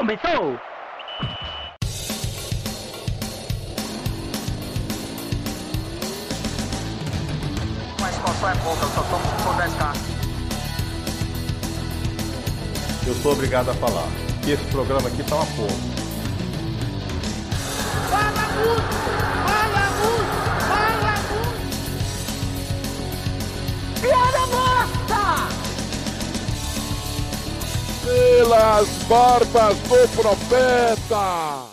Começou! Mas qual é pouca, eu só tomo se for 10k. Eu sou obrigado a falar que esse programa aqui tá uma porra. Fala muito! Fala muito! Fala muito! Piada morta! Pelas barbas do profeta!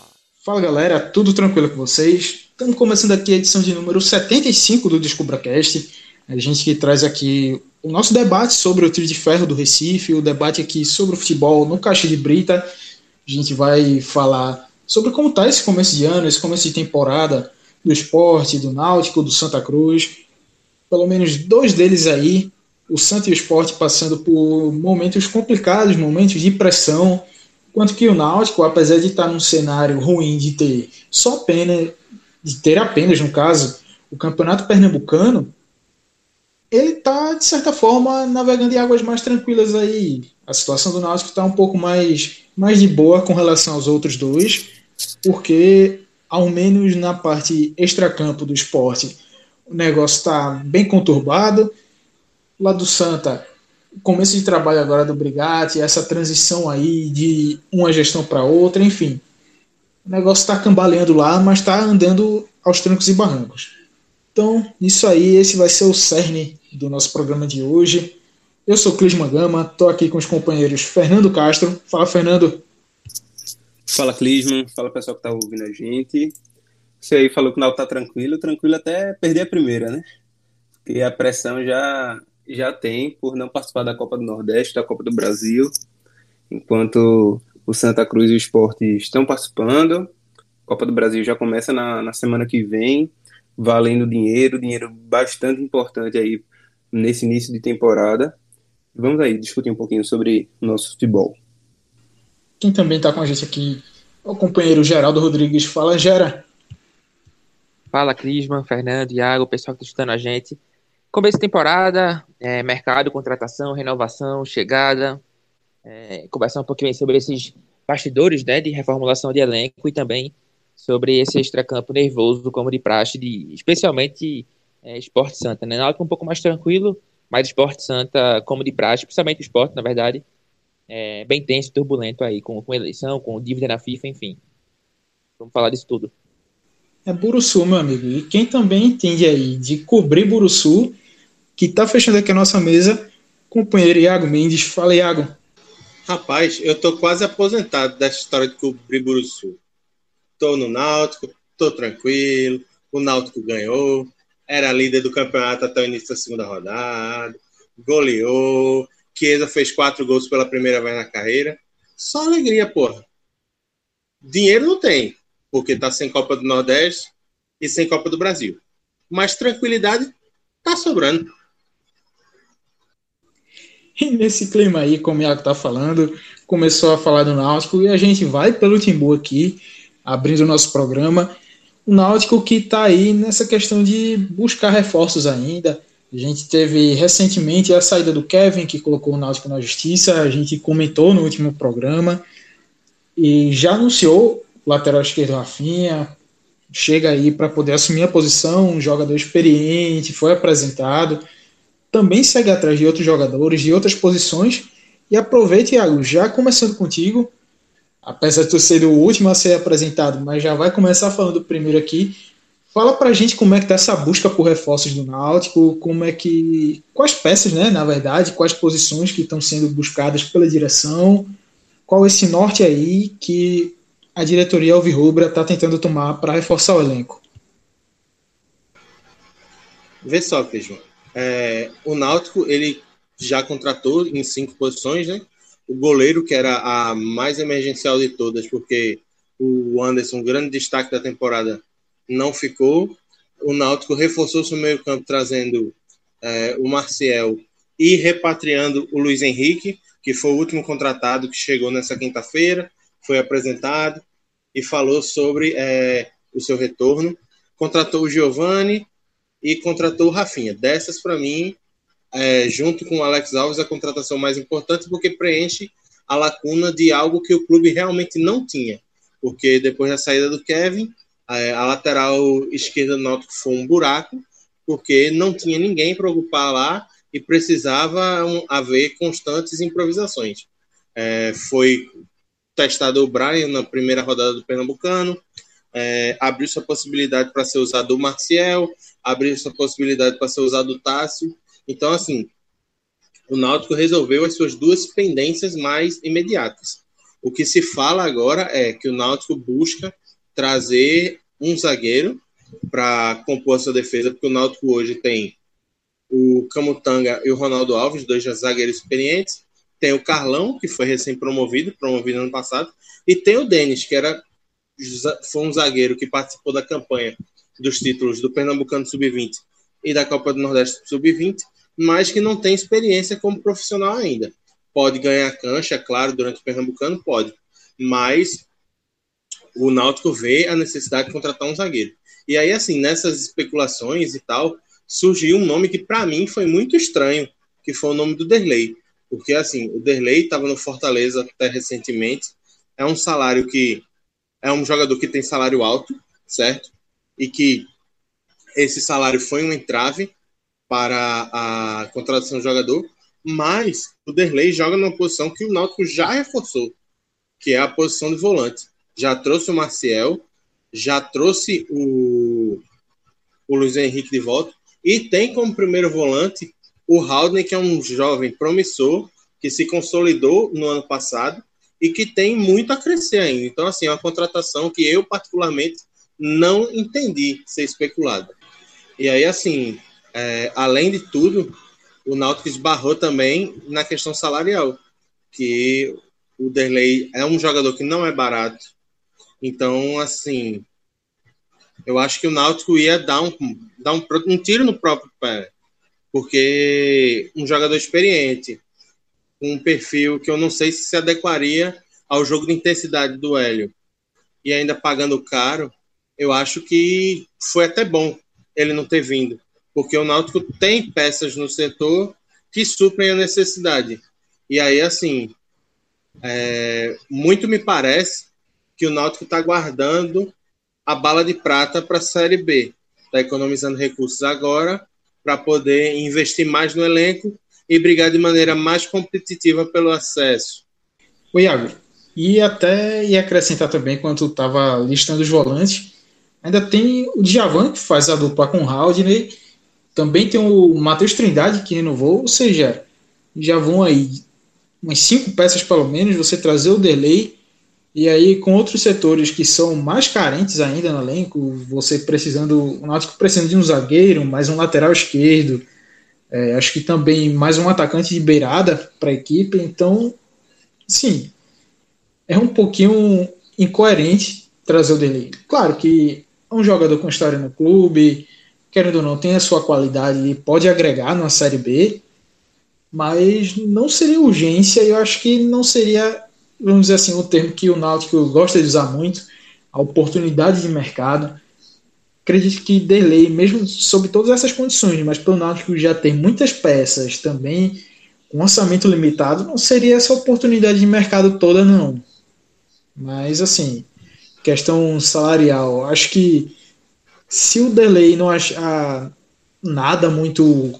Fala galera, tudo tranquilo com vocês? Estamos começando aqui a edição de número 75 do DescubraCast. A gente que traz aqui o nosso debate sobre o trio de ferro do Recife, o debate aqui sobre o futebol no Caixa de Brita. A gente vai falar sobre como está esse começo de ano, esse começo de temporada do esporte, do Náutico, do Santa Cruz. Pelo menos dois deles aí, o Santa e o esporte passando por momentos complicados, momentos de pressão, enquanto que o Náutico, apesar de estar num cenário ruim de ter só pena, de ter apenas, no caso, o Campeonato Pernambucano, ele está, de certa forma, navegando em águas mais tranquilas aí. A situação do Náutico está um pouco mais, mais de boa com relação aos outros dois, porque, ao menos na parte extracampo do esporte, o negócio está bem conturbado. Lá do Santa, começo de trabalho agora do Brigatti, essa transição aí de uma gestão para outra, enfim. O negócio está cambaleando lá, mas está andando aos trancos e barrancos. Então, isso aí, esse vai ser o cerne do nosso programa de hoje. Eu sou Clisma Gama, estou aqui com os companheiros Fernando Castro. Fala, Fernando. Fala, Clisman. Fala, pessoal que está ouvindo a gente. Você aí falou que o Náutico tá tranquilo, tranquilo até perder a primeira, né? Porque a pressão já, já tem por não participar da Copa do Nordeste, da Copa do Brasil, enquanto o Santa Cruz e o Esporte estão participando. A Copa do Brasil já começa na, na semana que vem, valendo dinheiro, dinheiro bastante importante aí nesse início de temporada. Vamos aí discutir um pouquinho sobre o nosso futebol. Quem também está com a gente aqui é o companheiro Geraldo Rodrigues. Fala, Gera. Fala, Crisman, Fernando, Iago, o pessoal que está escutando a gente. Começo de temporada, é, mercado, contratação, renovação, chegada. É, conversar um pouquinho sobre esses bastidores né, de reformulação de elenco e também sobre esse extracampo nervoso, como de praxe, de, especialmente é, Esporte Santa. Né? Náutico um pouco mais tranquilo, mas Esporte Santa, como de praxe, principalmente esporte, na verdade, é bem tenso, turbulento aí, com, com eleição, com dívida na FIFA, enfim. Vamos falar disso tudo. É Buruçu, meu amigo. E quem também entende aí de cobrir Buruçu, que está fechando aqui a nossa mesa, companheiro Iago Mendes. Fala, Iago. Rapaz, eu tô quase aposentado dessa história de cobrir Buruçu. Tô no Náutico, tô tranquilo, o Náutico ganhou, era líder do campeonato até o início da segunda rodada, goleou, Chiesa fez quatro gols pela primeira vez na carreira. Só alegria, porra. Dinheiro não tem, porque tá sem Copa do Nordeste e sem Copa do Brasil. Mas tranquilidade tá sobrando. E nesse clima aí, como o Iago tá falando, começou a falar do Náutico e a gente vai pelo Timbu aqui, abrindo o nosso programa. O Náutico que tá aí nessa questão de buscar reforços ainda. A gente teve recentemente a saída do Kevin, que colocou o Náutico na justiça. A gente comentou no último programa e já anunciou lateral esquerdo Rafinha. Chega aí para poder assumir a posição, um jogador experiente, foi apresentado. Também segue atrás de outros jogadores, de outras posições. E aproveite, Iago, já começando contigo, apesar de tu ser o último a ser apresentado, mas já vai começar falando primeiro aqui. Fala pra gente como é que tá essa busca por reforços do Náutico, como é que. Quais peças, né, na verdade, quais posições que estão sendo buscadas pela direção, qual esse norte aí que a diretoria Alvirrubra está tentando tomar para reforçar o elenco. Vê só, Feijão. É, o Náutico, ele já contratou em cinco posições, né? O goleiro, que era a mais emergencial de todas, porque o Anderson, grande destaque da temporada, não ficou. O Náutico reforçou seu meio campo, trazendo é, o Marcial e repatriando o Luiz Henrique, que foi o último contratado que chegou nessa quinta-feira, foi apresentado e falou sobre é, o seu retorno. Contratou o Giovani e contratou o Rafinha. Dessas, para mim, é, junto com o Alex Alves, a contratação mais importante, porque preenche a lacuna de algo que o clube realmente não tinha. Porque depois da saída do Kevin, a lateral esquerda do Náutico foi um buraco, porque não tinha ninguém para ocupar lá e precisava haver constantes improvisações. É, foi testado o Brian na primeira rodada do Pernambucano, é, abriu-se a possibilidade para ser usado o Marcial, abriu-se a possibilidade para ser usado o Tássio. Então, assim, o Náutico resolveu as suas duas pendências mais imediatas. O que se fala agora é que o Náutico busca trazer um zagueiro para compor a sua defesa, porque o Náutico hoje tem o Camutanga e o Ronaldo Alves, dois zagueiros experientes. Tem o Carlão, que foi recém-promovido, promovido ano passado. E tem o Denis, que era, foi um zagueiro que participou da campanha dos títulos do Pernambucano Sub-20 e da Copa do Nordeste Sub-20, mas que não tem experiência como profissional ainda. Pode ganhar cancha, é claro, durante o Pernambucano, pode. Mas o Náutico vê a necessidade de contratar um zagueiro. E aí, assim, nessas especulações e tal, surgiu um nome que para mim foi muito estranho, que foi o nome do Derlei. Porque, assim, o Derlei estava no Fortaleza até recentemente. É um salário que. É um jogador que tem salário alto, certo? E que esse salário foi um entrave para a contratação do jogador. Mas o Derlei joga numa posição que o Náutico já reforçou, que é a posição de volante. Já trouxe o Marcial, já trouxe o, o Luiz Henrique de volta e tem como primeiro volante o Haldane, que é um jovem promissor, que se consolidou no ano passado e que tem muito a crescer ainda. Então, assim, é uma contratação que eu, particularmente, não entendi ser especulada. E aí, assim, é, além de tudo, o Náutico esbarrou também na questão salarial, que o Derlei é um jogador que não é barato. Então, assim, eu acho que o Náutico ia dar um, dar um, um tiro no próprio pé. Porque um jogador experiente, um perfil que eu não sei se se adequaria ao jogo de intensidade do Hélio, e ainda pagando caro, eu acho que foi até bom ele não ter vindo porque o Náutico tem peças no setor que suprem a necessidade. E aí, assim, é, muito me parece que o Náutico está guardando a bala de prata para a Série B. Está economizando recursos agora para poder investir mais no elenco e brigar de maneira mais competitiva pelo acesso. O Iago, e até ia acrescentar também, quando estava listando os volantes, ainda tem o Djavan, que faz a dupla com o Haldner, também tem o Matheus Trindade que renovou, ou seja, já vão aí umas cinco peças pelo menos, você trazer o delay e aí com outros setores que são mais carentes ainda no elenco, você precisando, o Náutico precisando de um zagueiro, mais um lateral esquerdo, é, acho que também mais um atacante de beirada para a equipe, então, sim, é um pouquinho incoerente trazer o delay. Claro que um jogador com história no clube, querendo ou não, tem a sua qualidade e pode agregar numa Série B, mas não seria urgência eu acho que não seria, vamos dizer assim, o termo que o Náutico gosta de usar muito, a oportunidade de mercado. Acredito que delay, mesmo sob todas essas condições, mas pelo Náutico já tem muitas peças também, com orçamento limitado, não seria essa oportunidade de mercado toda, não. Mas, assim, questão salarial, acho que se o Delay não achar nada muito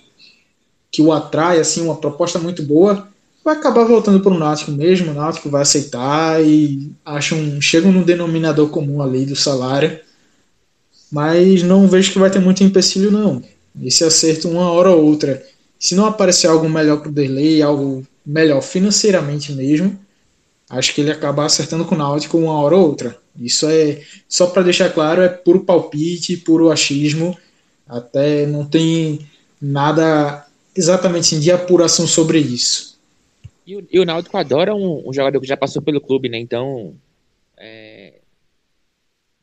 que o atrai, assim, uma proposta muito boa, vai acabar voltando para o Náutico mesmo, o Náutico vai aceitar e acham, chegam no denominador comum ali do salário, mas não vejo que vai ter muito empecilho não. Esse acerto uma hora ou outra, se não aparecer algo melhor para o Delay, algo melhor financeiramente mesmo, acho que ele acaba acertando com o Náutico uma hora ou outra. Isso é, só para deixar claro, é puro palpite, puro achismo, até não tem nada exatamente de apuração sobre isso. E o, e o Náutico adora um, um, jogador que já passou pelo clube, né? Então, é,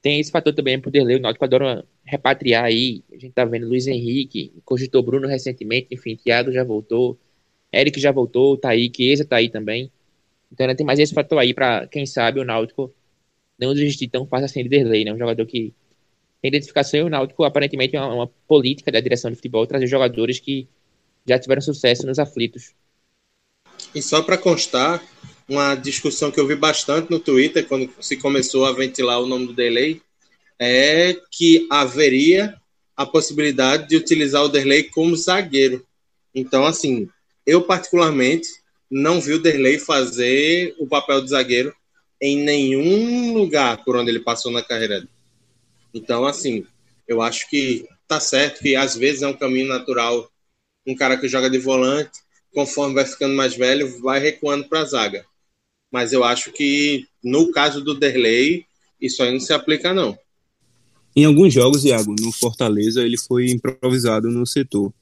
tem esse fator também pro Derlei. O Náutico adora repatriar aí. A gente tá vendo Luiz Henrique, cogitou Bruno recentemente, enfim, Thiago já voltou, Eric já voltou, tá aí, Chiesa tá aí também. Então ainda tem mais esse fator aí para quem sabe o Náutico não desistir tão fácil assim de Derlei, né? Um jogador que tem identificação e o Náutico aparentemente é uma, uma, política da direção de futebol trazer jogadores que já tiveram sucesso nos aflitos. E só para constar, uma discussão que eu vi bastante no Twitter quando se começou a ventilar o nome do Derlei é que haveria a possibilidade de utilizar o Derlei como zagueiro. Então, assim, eu particularmente não vi o Derlei fazer o papel de zagueiro em nenhum lugar por onde ele passou na carreira. Então, assim, eu acho que tá certo que às vezes é um caminho natural um cara que joga de volante, conforme vai ficando mais velho, vai recuando para a zaga. Mas eu acho que no caso do Derlei, isso aí não se aplica não. Em alguns jogos, Iago, no Fortaleza, ele foi improvisado no setor.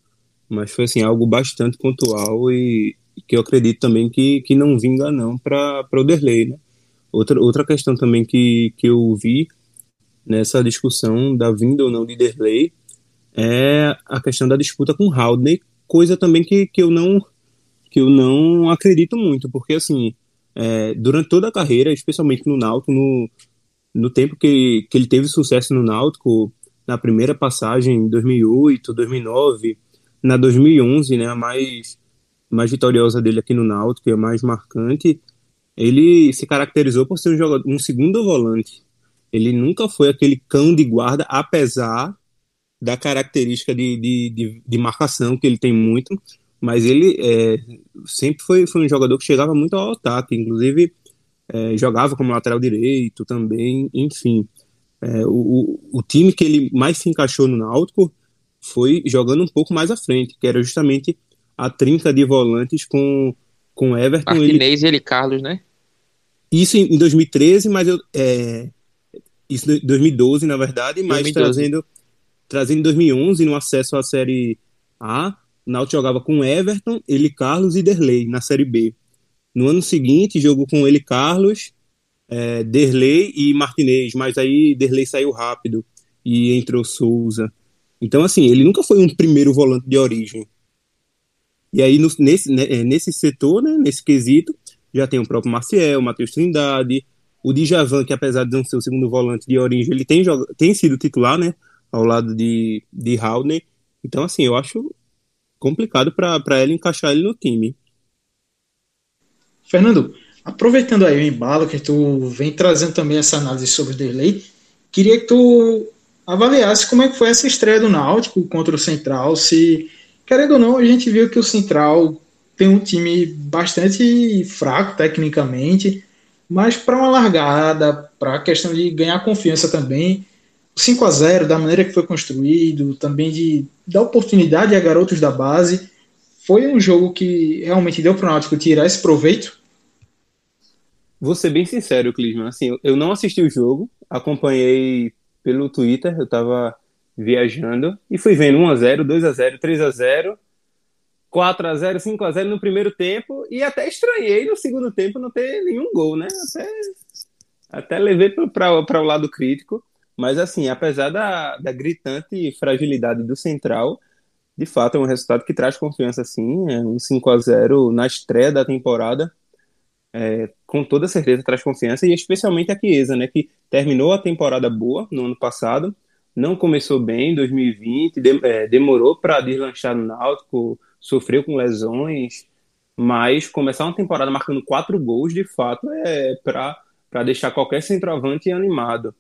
Mas foi assim, algo bastante pontual e que eu acredito também que, que não vinga não para o Derlei, né? Outra, outra questão também que, que eu vi nessa discussão da vinda ou não de Derlei é a questão da disputa com Haldney, coisa também que, que eu não que eu não acredito muito, porque assim, é, durante toda a carreira, especialmente no Náutico, no, no tempo que, que ele teve sucesso no Náutico, na primeira passagem em 2008, 2009, na 2011, né, a mais, mais vitoriosa dele aqui no Náutico, a mais marcante, ele se caracterizou por ser um, jogador, um segundo volante. Ele nunca foi aquele cão de guarda, apesar da característica de, de, de, de marcação que ele tem muito, mas ele é, sempre foi, foi um jogador que chegava muito ao ataque, inclusive é, jogava como lateral direito também, enfim. É, o, o time que ele mais se encaixou no Náutico foi jogando um pouco mais à frente, que era justamente a trinca de volantes com, com Everton. Martinez ele... e ele Carlos, né? Isso em 2013, mas eu. É, isso em 2012, na verdade, mas 2012. trazendo trazendo em 2011 no acesso à Série A, o Náutico jogava com Everton, ele Carlos e Derlei na Série B. No ano seguinte, jogou com ele Carlos, é, Derlei e Martinez, mas aí Derlei saiu rápido e entrou Souza. Então, assim, ele nunca foi um primeiro volante de origem. E aí, no, nesse, né, é, nesse setor, né, nesse quesito, já tem o próprio Marcial, o Matheus Trindade, o Djavan, que apesar de não ser o segundo volante de origem, ele tem, tem sido titular, né, ao lado de, de Haldner. Então, assim, eu acho complicado para ele encaixar ele no time. Fernando, aproveitando aí o embalo que tu vem trazendo também essa análise sobre o Derlei, queria que tu avaliasse como é que foi essa estreia do Náutico contra o Central, se, querendo ou não, a gente viu que o Central tem um time bastante fraco tecnicamente, mas para uma largada, para a questão de ganhar confiança também, 5 a 0 da maneira que foi construído, também de dar oportunidade a garotos da base, foi um jogo que realmente deu para o Náutico tirar esse proveito? Vou ser bem sincero, Clisman. Assim, eu não assisti o jogo, acompanhei pelo Twitter, eu estava viajando e fui vendo 1x0, 2x0, 3x0, 4x0, 5x0 no primeiro tempo e até estranhei no segundo tempo não ter nenhum gol, né? Até, até levei para o lado crítico. Mas, assim, apesar da, da gritante fragilidade do Central, de fato é um resultado que traz confiança, assim. É um 5 a 0 na estreia da temporada. É, com toda certeza traz confiança, e especialmente a Chiesa, né, que terminou a temporada boa no ano passado, não começou bem em 2020, de, é, demorou para deslanchar no Náutico, sofreu com lesões, mas começar uma temporada marcando quatro gols, de fato, é para deixar qualquer centroavante animado.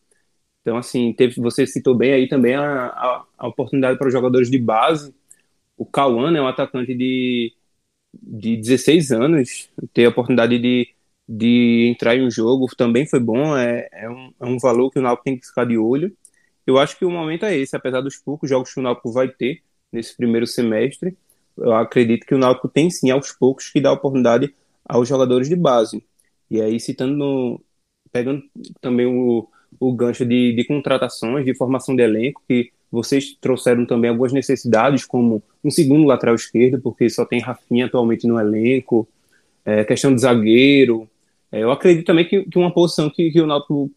Então, assim, teve, você citou bem aí também a, a, a oportunidade para os jogadores de base. O Cauã é um atacante de, de 16 anos, ter a oportunidade de, de entrar em um jogo também foi bom, é, é, um, é um valor que o Náutico tem que ficar de olho. Eu acho que o momento é esse, apesar dos poucos jogos que o Náutico vai ter nesse primeiro semestre, eu acredito que o Náutico tem sim aos poucos que dá oportunidade aos jogadores de base. E aí, citando, pegando também o, o gancho de, de contratações, de formação de elenco, que vocês trouxeram também algumas necessidades, como um segundo lateral esquerdo, porque só tem Rafinha atualmente no elenco, é, questão de zagueiro. É, eu acredito também que, que uma posição que, que o Náutico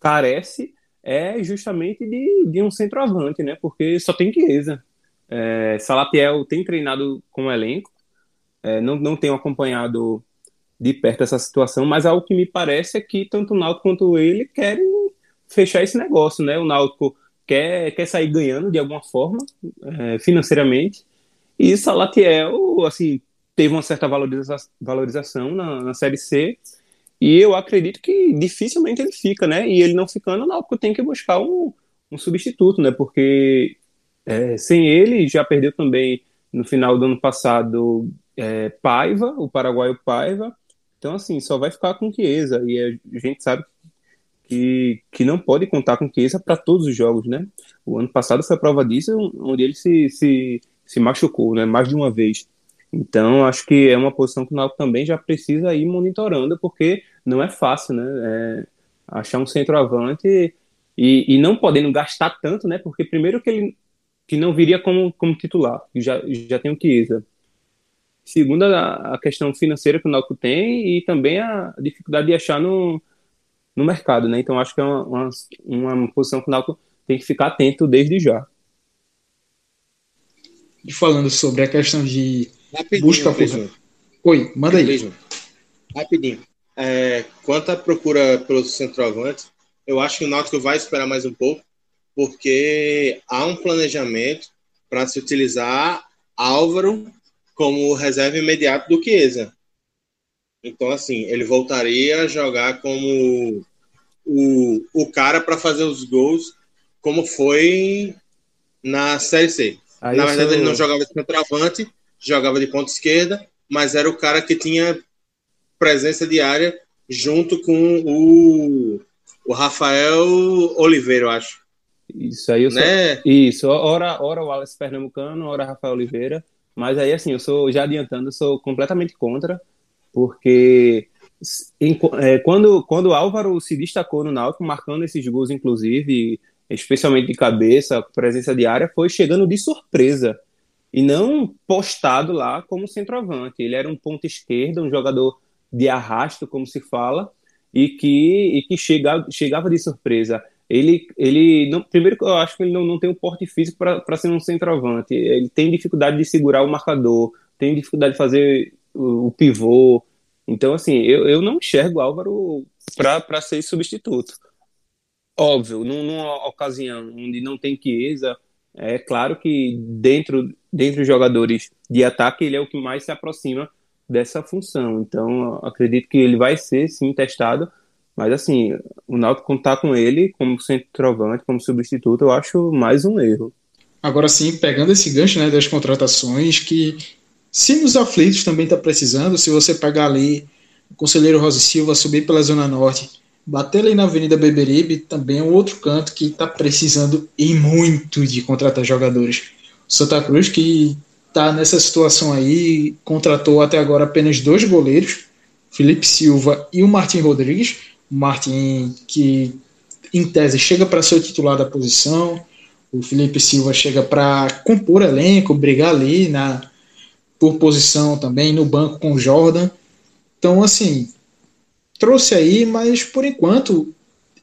carece é justamente de, de um centroavante, né? Porque só tem Chiesa. É, Salatiel tem treinado com o elenco, é, não, não tenho acompanhado de perto essa situação, mas algo que me parece é que tanto o Náutico quanto ele querem fechar esse negócio, né? O Náutico quer, quer sair ganhando de alguma forma, é, financeiramente, e Salatiel, assim, teve uma certa valoriza valorização na, na Série C, e eu acredito que dificilmente ele fica, né? E ele não ficando, o Náutico tem que buscar um, um substituto, né? Porque é, sem ele já perdeu também no final do ano passado é, Paiva, o paraguaio Paiva. Então, assim, só vai ficar com Chiesa. E a gente sabe que, que não pode contar com Chiesa para todos os jogos, né? O ano passado foi a prova disso, onde ele se, se, se machucou, né? Mais de uma vez. Então, acho que é uma posição que o Náutico também já precisa ir monitorando, porque não é fácil, né? É, achar um centroavante e, e não podendo gastar tanto, né? Porque primeiro que ele que não viria como, como titular, já, já tem o Chiesa. Segundo, a, a questão financeira que o Náutico tem e também a dificuldade de achar no, no mercado, né? Então acho que é uma, uma, uma posição que o Náutico tem que ficar atento desde já. E falando sobre a questão de Rapidinho, busca por... Oi, manda aí. Rapidinho. É, quanto à procura pelo centroavante, eu acho que o Náutico vai esperar mais um pouco, porque há um planejamento para se utilizar Álvaro como reserva imediato do Chiesa. Então, assim, ele voltaria a jogar como o, o cara para fazer os gols, como foi na Série C. Aí na verdade, ele não jogava de centroavante, jogava de ponta esquerda, mas era o cara que tinha presença diária junto com o, o Rafael Oliveira, eu acho. Isso aí eu né? sou. Isso, ora, ora o Wallace Pernambucano, ora Rafael Oliveira. Mas aí, assim, eu sou, já adiantando, eu sou completamente contra, porque em, é, quando, quando o Álvaro se destacou no Náutico, marcando esses gols, inclusive, especialmente de cabeça, presença diária, foi chegando de surpresa e não postado lá como centroavante. Ele era um ponto esquerda, um jogador de arrasto, como se fala, e que, e que chegava, chegava de surpresa. Ele, ele não, primeiro eu acho que ele não, não tem o um porte físico para ser um centroavante. Ele tem dificuldade de segurar o marcador, tem dificuldade de fazer o, o pivô. Então, assim, eu, eu não enxergo o Álvaro para ser substituto. Óbvio, numa ocasião onde não tem Chiesa, é claro que dentro, dentro dos jogadores de ataque ele é o que mais se aproxima dessa função. Então, acredito que ele vai ser sim testado, mas assim, o Náutico contar com ele como centroavante, como substituto, eu acho mais um erro. Agora sim, pegando esse gancho né, das contratações, que se nos aflitos também está precisando, se você pegar ali o conselheiro Rosa Silva subir pela Zona Norte, bater ali na Avenida Beberibe, também é um outro canto que está precisando e muito de contratar jogadores. Santa Cruz, que está nessa situação aí, contratou até agora apenas dois goleiros, Felipe Silva e o Martin Rodrigues. O Martin, que em tese chega para ser o titular da posição, o Felipe Silva chega para compor elenco, brigar ali na por posição também no banco com o Jordan. Então, assim, trouxe aí, mas por enquanto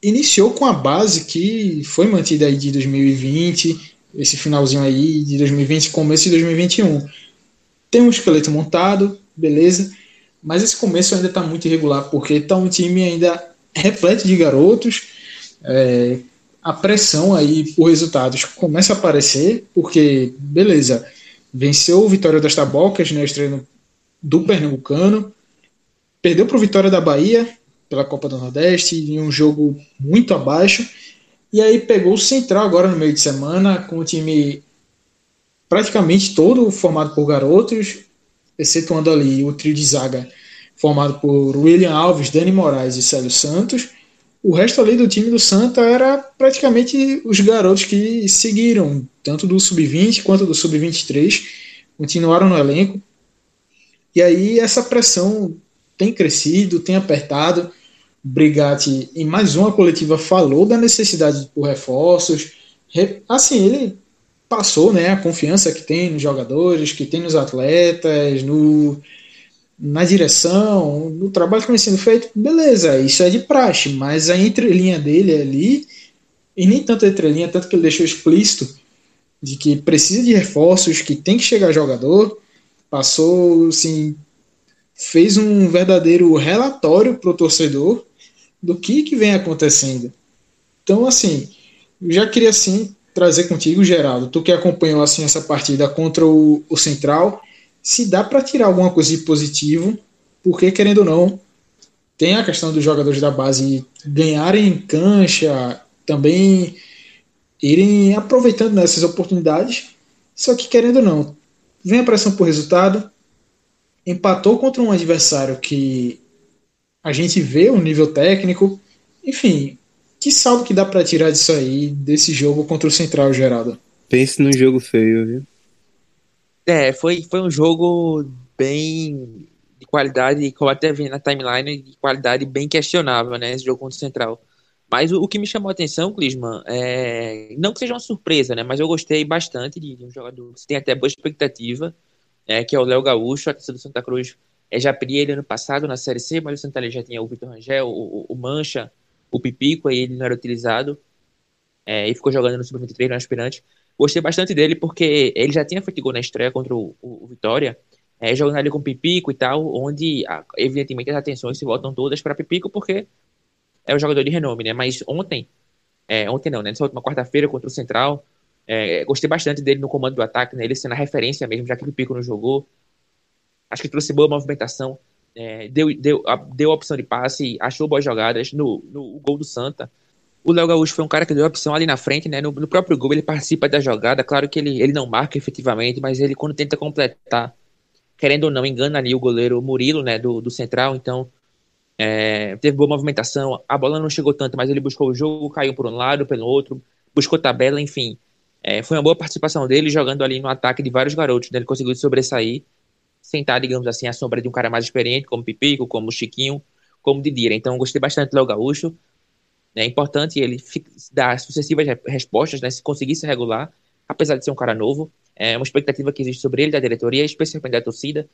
iniciou com a base que foi mantida aí de 2020, esse finalzinho aí de 2020, começo de 2021. Tem um esqueleto montado, beleza, mas esse começo ainda está muito irregular, porque está um time ainda repleto de garotos, é, a pressão aí por resultados começa a aparecer, porque, beleza, venceu o Vitória das Tabocas, né, estreia do Pernambucano, perdeu para o Vitória da Bahia, pela Copa do Nordeste, em um jogo muito abaixo, e aí pegou o Central agora no meio de semana, com o time praticamente todo formado por garotos, excetuando ali o trio de zaga formado por William Alves, Dani Moraes e Célio Santos. O resto ali do time do Santa era praticamente os garotos que seguiram, tanto do sub-20 quanto do sub-23, continuaram no elenco. E aí essa pressão tem crescido, tem apertado. Brigatti, em mais uma coletiva, falou da necessidade por reforços. Assim, ele passou né, a confiança que tem nos jogadores, que tem nos atletas, no, na direção, no trabalho que vem sendo feito, beleza, isso é de praxe, mas a entrelinha dele ali, e nem tanto a entrelinha, tanto que ele deixou explícito de que precisa de reforços, que tem que chegar jogador, passou, assim, fez um verdadeiro relatório para o torcedor do que, que vem acontecendo. Então, assim, já queria assim trazer contigo, Geraldo, tu que acompanhou assim essa partida contra o, o Central, se dá para tirar alguma coisa de positivo, porque querendo ou não, tem a questão dos jogadores da base ganharem cancha, também irem aproveitando nessas oportunidades. Só que querendo ou não, vem a pressão por resultado, empatou contra um adversário que a gente vê o um nível técnico, enfim, que saldo que dá para tirar disso aí, desse jogo contra o Central, Geraldo? Pense num jogo feio, viu? É, foi, foi um jogo bem de qualidade, como até vi na timeline, de qualidade bem questionável, né? Esse jogo contra o Central. Mas o, o que me chamou a atenção, Clisman, é, não que seja uma surpresa, né? Mas eu gostei bastante de, de um jogador que tem até boa expectativa, é, que é o Léo Gaúcho, a do Santa Cruz. É, já pedi ele ano passado na Série C, mas o Santa Cruz já tinha o Vitor Rangel, o, o, Mancha, o Pipico, aí ele não era utilizado. É, e ficou jogando no Sub-23, no aspirante. Gostei bastante dele porque ele já tinha feito gol na estreia contra o, o, Vitória, é, jogando ali com o Pipico e tal, onde, evidentemente, as atenções se voltam todas para Pipico, porque é um jogador de renome, né? Mas ontem, é, ontem não, né? Nessa última quarta-feira contra o Central, é, gostei bastante dele no comando do ataque, né? Ele sendo a referência mesmo, já que o Pico não jogou. Acho que trouxe boa movimentação, é, deu, deu, deu a opção de passe, achou boas jogadas no, no gol do Santa. O Léo Gaúcho foi um cara que deu a opção ali na frente, né? No, no, próprio gol ele participa da jogada. Claro que ele, ele não marca efetivamente, mas ele quando tenta completar, querendo ou não, engana ali o goleiro Murilo, né? Do, do Central. Então, é, teve boa movimentação. A bola não chegou tanto, mas ele buscou o jogo, caiu por um lado, pelo outro, buscou tabela, enfim. É, foi uma boa participação dele jogando ali no ataque de vários garotos. Né? Ele conseguiu sobressair, sentar, digamos assim, a sombra de um cara mais experiente, como Pipico, como Chiquinho, como Didira. Então, gostei bastante do Léo Gaúcho. É importante ele dar sucessivas respostas, né? Se conseguir se regular, apesar de ser um cara novo. É uma expectativa que existe sobre ele, da diretoria, especialmente da torcida.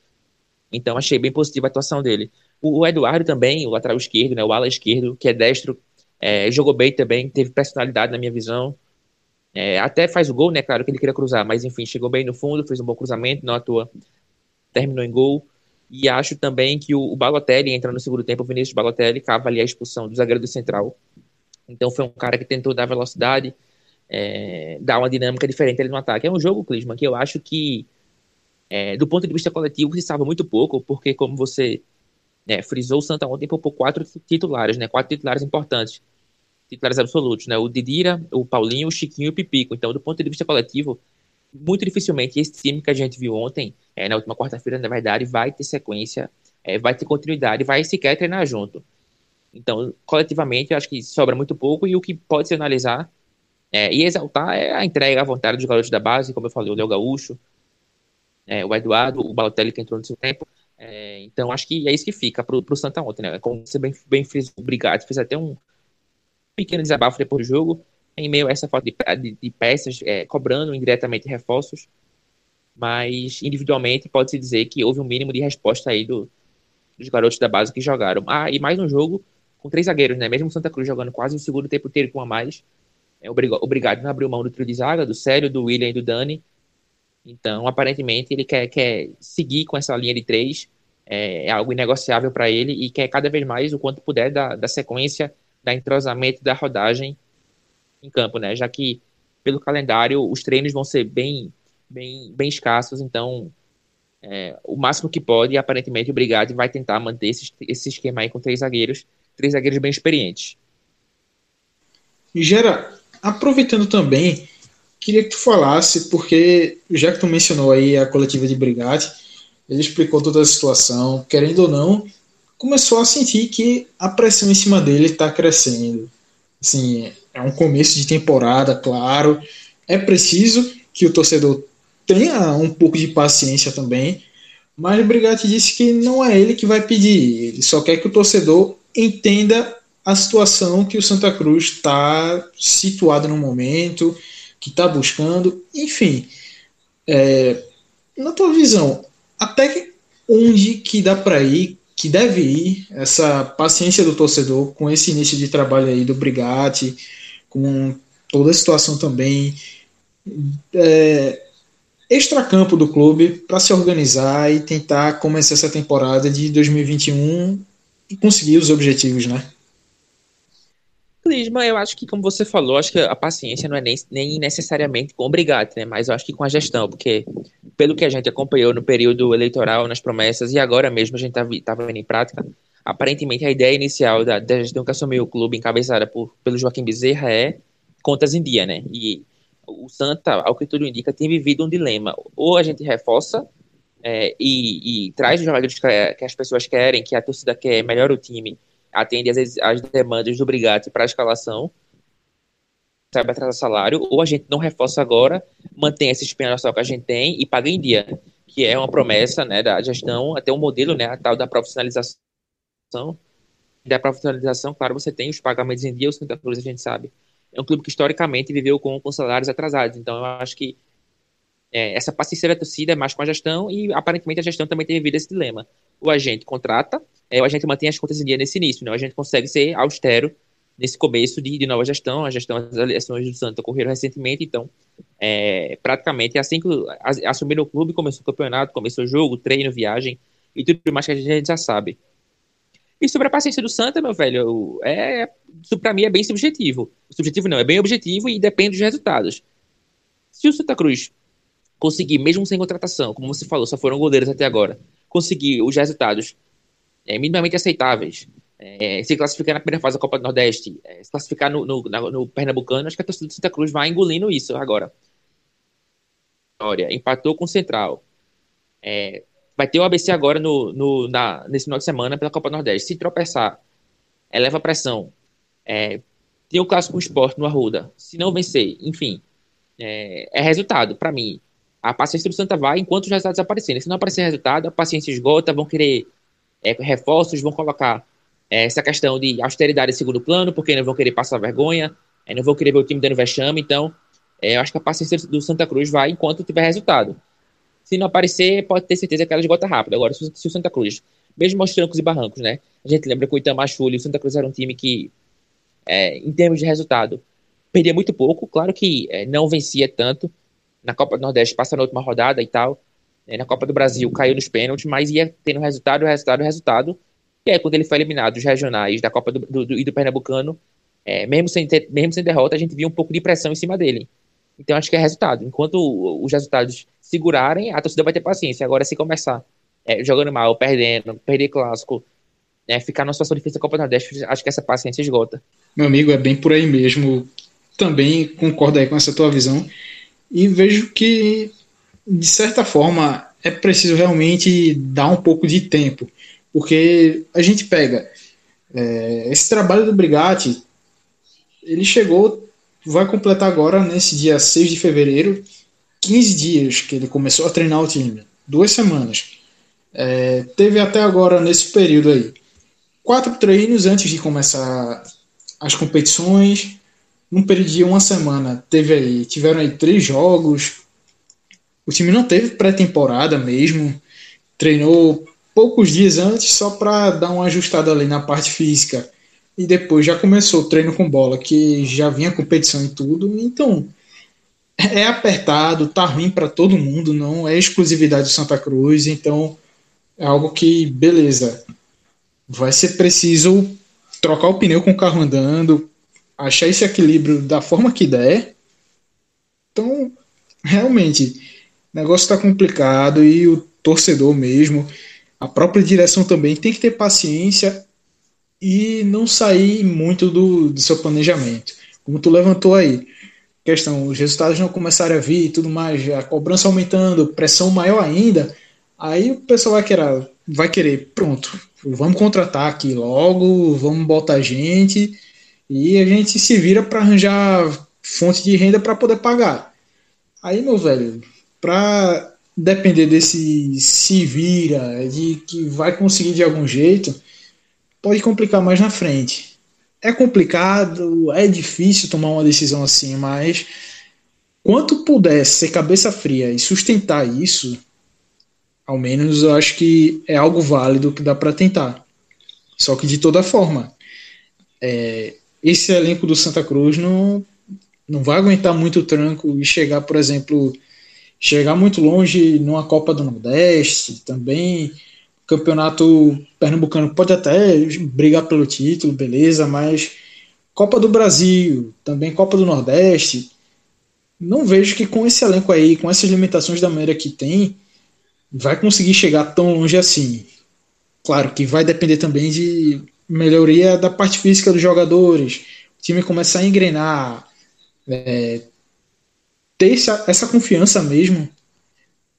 Então, achei bem positiva a atuação dele. O, Eduardo também, o lateral esquerdo, né? O ala esquerdo, que é destro, é, jogou bem também, teve personalidade na minha visão. É, até faz o gol, né? Claro que ele queria cruzar, mas enfim, chegou bem no fundo, fez um bom cruzamento, não atua, terminou em gol. E acho também que o, o Balotelli entra no segundo tempo, o Vinícius Balotelli cava ali a expulsão do zagueiro do Central. Então foi um cara que tentou dar velocidade, é, dar uma dinâmica diferente ali no ataque. É um jogo, Clisman, que eu acho que, é, do ponto de vista coletivo, se salva muito pouco, porque como você é, frisou, o Santa ontem por quatro titulares, né? Quatro titulares importantes, titulares absolutos, né? O Didira, o Paulinho, o Chiquinho e o Pipico. Então, do ponto de vista coletivo, muito dificilmente esse time que a gente viu ontem, é, na última quarta-feira, na verdade, vai ter sequência, é, vai ter continuidade, vai sequer treinar junto. Então, coletivamente, eu acho que sobra muito pouco e o que pode se analisar é, e exaltar é a entrega à vontade dos garotos da base, como eu falei, o Léo Gaúcho, o Eduardo, o Balotelli que entrou no seu tempo. Então, acho que é isso que fica pro, pro Santa ontem, né? Como você bem, bem fez, obrigado, fez até um pequeno desabafo depois do jogo, em meio a essa falta de, de, de peças, é, cobrando indiretamente reforços, mas individualmente pode-se dizer que houve um mínimo de resposta aí do, dos garotos da base que jogaram. Ah, e mais um jogo com três zagueiros, né? Mesmo Santa Cruz jogando quase o segundo tempo inteiro com a mais, é, obrigado, não abriu mão do trio de zaga, do Célio, do William e do Dani. Então, aparentemente, ele quer, quer seguir com essa linha de três, é, é algo inegociável para ele e quer cada vez mais, o quanto puder, da, da sequência, da entrosamento, da rodagem em campo, né? Já que, pelo calendário, os treinos vão ser bem, bem, bem escassos, então é, o máximo que pode, aparentemente o Brigade vai tentar manter esse, esse esquema aí com três zagueiros, três zagueiros bem experientes. E Gera, aproveitando também, queria que tu falasse, porque já que tu mencionou aí a coletiva de Brigade, ele explicou toda a situação, querendo ou não, começou a sentir que a pressão em cima dele está crescendo. Assim, é um começo de temporada, claro. É preciso que o torcedor tenha um pouco de paciência também, mas o Brigatti disse que não é ele que vai pedir, ele só quer que o torcedor entenda a situação que o Santa Cruz está situado no momento, que está buscando, enfim. É, na tua visão, até onde que dá para ir, que deve ir essa paciência do torcedor com esse início de trabalho aí do Brigatti, com toda a situação também é, extracampo do clube para se organizar e tentar começar essa temporada de 2021 e conseguir os objetivos, né? Clisma, eu acho que, como você falou, acho que a paciência não é nem, nem necessariamente com o né? Mas eu acho que com a gestão, porque pelo que a gente acompanhou no período eleitoral, nas promessas, e agora mesmo a gente está tá vendo em prática, aparentemente a ideia inicial da, da gestão que assumiu o clube, encabeçada por, pelo Joaquim Bezerra, é contas em dia, né? E o Santa, ao que tudo indica, tem vivido um dilema. Ou a gente reforça é, e, e, traz os jogadores que, que, as pessoas querem, que a torcida quer, melhora o time, atende às, demandas do Brigatti para a escalação, sabe atrasar salário, ou a gente não reforça agora, mantém essa espinha só que a gente tem e paga em dia, que é uma promessa né, da gestão, até um modelo, né, a tal da profissionalização. Da profissionalização, claro, você tem os pagamentos em dia, o Santa Cruz a gente sabe. É um clube que historicamente viveu com, com salários atrasados, então eu acho que é, essa paciência da torcida é mais com a gestão e aparentemente a gestão também tem vivido esse dilema. O agente contrata, é, o agente mantém as contas em dia nesse início, né? o agente consegue ser austero nesse começo de, de nova gestão. A gestão das eleições do Santos ocorreram recentemente, então é, praticamente assim que assumiram o clube, começou o campeonato, começou o jogo, treino, viagem e tudo mais que a gente já sabe. E sobre a paciência do Santa, meu velho, é, isso para mim é bem subjetivo. Subjetivo não, é bem objetivo e depende dos resultados. Se o Santa Cruz conseguir, mesmo sem contratação, como você falou, só foram goleiros até agora, conseguir os resultados é, minimamente aceitáveis, é, se classificar na primeira fase da Copa do Nordeste, é, se classificar no, no, no, Pernambucano, acho que a torcida do Santa Cruz vai engolindo isso agora. Olha, empatou com o Central. É, vai ter o ABC agora no, no, na, nesse final de semana pela Copa do Nordeste. Se tropeçar, eleva a pressão. É, tem o clássico com o esporte no Arruda. Se não vencer, enfim, é, é resultado para mim a paciência do Santa vai enquanto os resultados aparecerem. Se não aparecer resultado, a paciência esgota, vão querer é, reforços, vão colocar é, essa questão de austeridade em segundo plano, porque não vão querer passar vergonha, é, não vão querer ver o time dando vexame. Então, é, eu acho que a paciência do Santa Cruz vai enquanto tiver resultado. Se não aparecer, pode ter certeza que ela esgota rápido. Agora, se, se o Santa Cruz, mesmo aos trancos e barrancos, né? A gente lembra que o Itamar Chuli, o Santa Cruz era um time que, é, em termos de resultado, perdia muito pouco. Claro que é, não vencia tanto, na Copa do Nordeste passa na última rodada e tal. Né, na Copa do Brasil caiu nos pênaltis, mas ia tendo resultado, resultado, resultado. E aí, quando ele foi eliminado dos regionais da Copa do, do, do, e do Pernambucano, é, mesmo, sem ter, mesmo sem derrota, a gente viu um pouco de pressão em cima dele. Então, acho que é resultado. Enquanto os resultados segurarem, a torcida vai ter paciência. Agora, se começar é, jogando mal, perdendo, perder clássico, né, ficar numa situação difícil da Copa do Nordeste, acho que essa paciência esgota. Meu amigo, é bem por aí mesmo. Também concordo aí com essa tua visão e vejo que, de certa forma, é preciso realmente dar um pouco de tempo, porque a gente pega é, esse trabalho do Brigatti, ele chegou, vai completar agora, nesse dia 6 de fevereiro, 15 dias que ele começou a treinar o time, duas semanas. É, teve até agora, nesse período aí, quatro treinos antes de começar as competições, num período de uma semana, teve aí, tiveram aí três jogos. O time não teve pré-temporada mesmo, treinou poucos dias antes só para dar uma ajustada ali na parte física. E depois já começou o treino com bola, que já vinha competição e tudo. Então, é apertado, tá ruim para todo mundo, não é exclusividade do Santa Cruz. Então, é algo que, beleza, vai ser preciso trocar o pneu com o carro andando, achar esse equilíbrio da forma que der. Então, realmente, o negócio está complicado e o torcedor mesmo, a própria direção também tem que ter paciência e não sair muito do, do seu planejamento. Como tu levantou aí, questão, os resultados não começaram a vir e tudo mais, a cobrança aumentando, pressão maior ainda, aí o pessoal vai querer, vai querer, pronto, vamos contratar aqui logo, vamos botar gente e a gente se vira para arranjar fonte de renda para poder pagar. Aí, meu velho, para depender desse se vira, de que vai conseguir de algum jeito, pode complicar mais na frente. É complicado, é difícil tomar uma decisão assim, mas quanto puder ser cabeça fria e sustentar isso, ao menos eu acho que é algo válido que dá para tentar. Só que de toda forma, é, esse elenco do Santa Cruz não, não vai aguentar muito tranco e chegar, por exemplo, chegar muito longe numa Copa do Nordeste, também campeonato pernambucano pode até brigar pelo título, beleza, mas Copa do Brasil, também Copa do Nordeste. Não vejo que com esse elenco aí, com essas limitações da maneira que tem, vai conseguir chegar tão longe assim. Claro que vai depender também de melhoria da parte física dos jogadores, o time começar a engrenar, é, ter essa, essa confiança mesmo.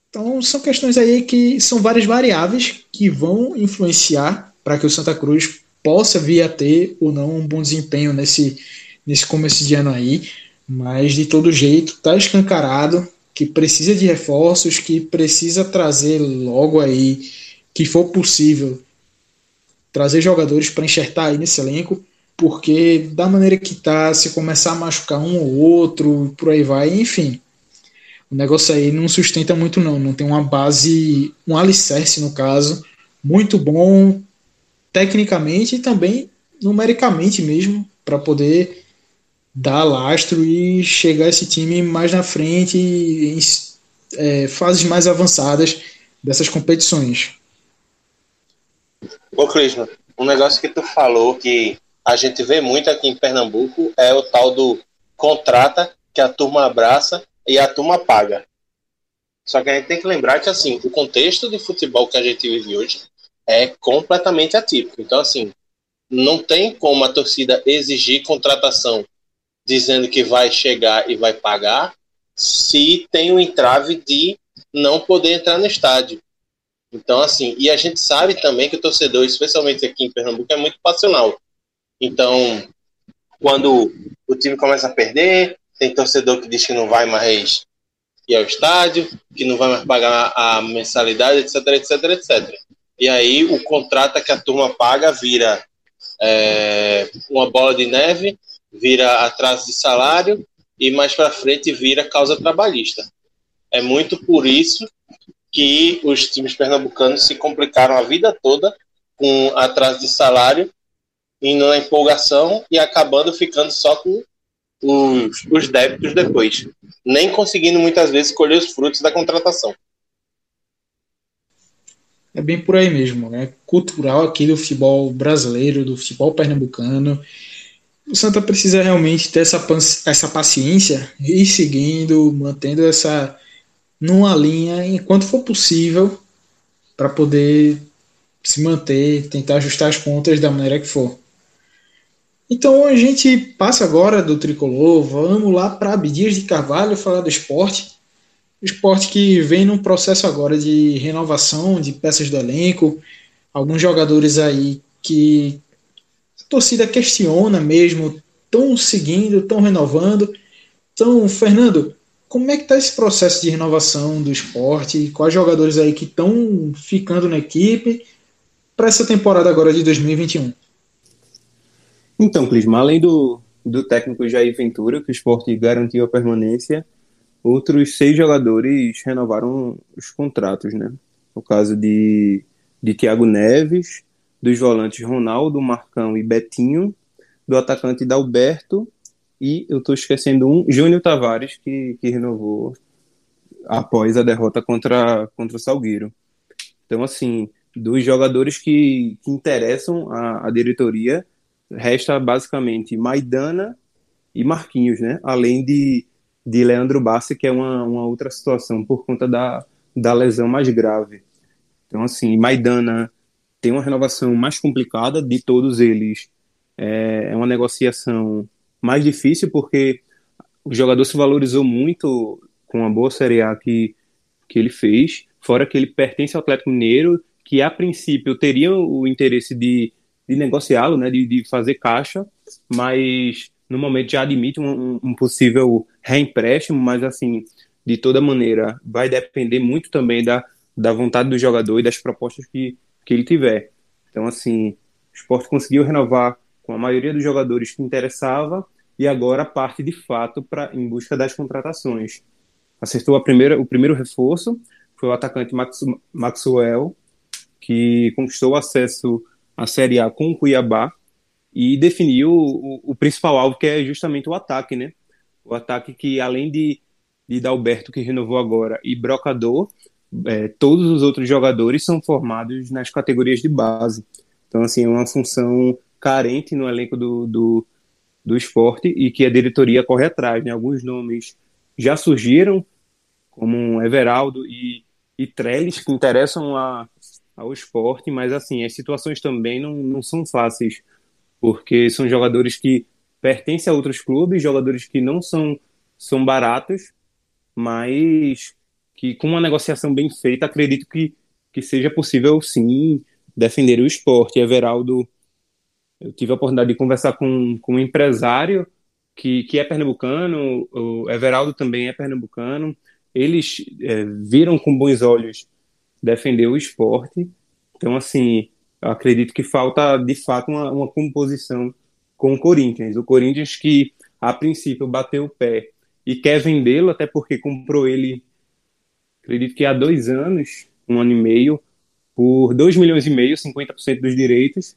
Então são questões aí que são várias variáveis que vão influenciar para que o Santa Cruz possa vir a ter ou não um bom desempenho nesse, nesse começo de ano aí. Mas de todo jeito, está escancarado que precisa de reforços, que precisa trazer logo aí, que for possível, trazer jogadores para enxertar aí nesse elenco, porque da maneira que tá, se começar a machucar um ou outro, por aí vai, enfim. O negócio aí não sustenta muito não, não tem uma base, um alicerce no caso, muito bom tecnicamente e também numericamente mesmo, para poder dar lastro e chegar esse time mais na frente em é, fases mais avançadas dessas competições. Ô Clisman, um negócio que tu falou que a gente vê muito aqui em Pernambuco é o tal do contrata que a turma abraça e a turma paga. Só que a gente tem que lembrar que assim, o contexto de futebol que a gente vive hoje é completamente atípico. Então assim, não tem como a torcida exigir contratação dizendo que vai chegar e vai pagar se tem o um entrave de não poder entrar no estádio. Então, assim, e a gente sabe também que o torcedor, especialmente aqui em Pernambuco, é muito passional. Então, quando o time começa a perder, tem torcedor que diz que não vai mais ir ao estádio, que não vai mais pagar a mensalidade, etc, etc, etc. E aí o contrato que a turma paga vira é, uma bola de neve vira atraso de salário e mais para frente vira causa trabalhista. É muito por isso que os times pernambucanos se complicaram a vida toda com atraso de salário, indo na empolgação e acabando ficando só com os, os débitos depois, nem conseguindo muitas vezes colher os frutos da contratação. É bem por aí mesmo, né? Cultural aqui do futebol brasileiro, do futebol pernambucano o Santa precisa realmente ter essa, essa paciência e ir seguindo, mantendo essa numa linha enquanto for possível para poder se manter, tentar ajustar as contas da maneira que for. Então a gente passa agora do tricolor, vamos lá para Abdias de Carvalho falar do esporte. O esporte que vem num processo agora de renovação de peças do elenco, alguns jogadores aí que torcida questiona mesmo, estão seguindo, estão renovando. Então, Fernando, como é que está esse processo de renovação do esporte? Quais jogadores aí que estão ficando na equipe para essa temporada agora de 2021? Então, Clisma, além do, do técnico Jair Ventura, que o esporte garantiu a permanência, outros seis jogadores renovaram os contratos, né? O caso de, de Thiago Neves, dos volantes Ronaldo, Marcão e Betinho, do atacante Dalberto e eu estou esquecendo um, Júnior Tavares, que, que renovou após a derrota contra, contra o Salgueiro. Então, assim, dos jogadores que, que interessam a, a diretoria, resta basicamente Maidana e Marquinhos, né? Além de, de Leandro Bassi, que é uma, uma outra situação por conta da, da lesão mais grave. Então, assim, Maidana tem uma renovação mais complicada de todos eles. É, é uma negociação mais difícil porque o jogador se valorizou muito com a boa Série A que, que ele fez, fora que ele pertence ao Atlético Mineiro, que a princípio teria o interesse de, de negociá-lo, né, de, de fazer caixa, mas no momento já admite um, um possível reempréstimo, mas assim, de toda maneira, vai depender muito também da, da vontade do jogador e das propostas que, que ele tiver. Então, assim, o esporte conseguiu renovar com a maioria dos jogadores que interessava e agora parte de fato para em busca das contratações. Acertou a primeira, o primeiro reforço, foi o atacante Max, Maxwell, que conquistou acesso à Série A com o Cuiabá e definiu o, o, principal alvo, que é justamente o ataque, né? O ataque que, além de, de Dalberto, que renovou agora, e Brocador, é, todos os outros jogadores são formados nas categorias de base. Então, assim, é uma função carente no elenco do, do, do esporte e que a diretoria corre atrás. Né? Alguns nomes já surgiram, como Everaldo e, e Trellis, que interessam a, ao esporte, mas assim, as situações também não, não são fáceis, porque são jogadores que pertencem a outros clubes, jogadores que não são, são baratos, mas que com uma negociação bem feita, acredito que, que seja possível sim defender o esporte. Everaldo, eu tive a oportunidade de conversar com, com um empresário que, que é pernambucano, o Everaldo também é pernambucano, eles é, viram com bons olhos defender o esporte. Então, assim, acredito que falta de fato uma, uma composição com o Corinthians. O Corinthians que a princípio bateu o pé e quer vendê-lo, até porque comprou ele, acredito que há dois anos, um ano e meio, por 2 milhões e meio, 50% dos direitos,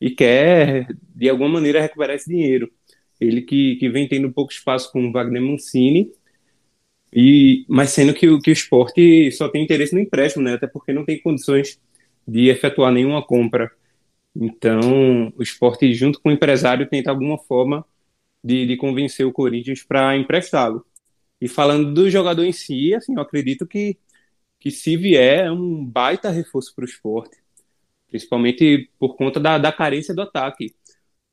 e quer, de alguma maneira, recuperar esse dinheiro. Ele que, que vem tendo pouco espaço com o Wagner Mancini, e, mas sendo que, que o esporte só tem interesse no empréstimo, né? até porque não tem condições de efetuar nenhuma compra. Então, o esporte, junto com o empresário, tenta alguma forma de, de convencer o Corinthians para emprestá-lo. E falando do jogador em si, assim, eu acredito que, que se vier, é um baita reforço para o esporte, principalmente por conta da, da carência do ataque.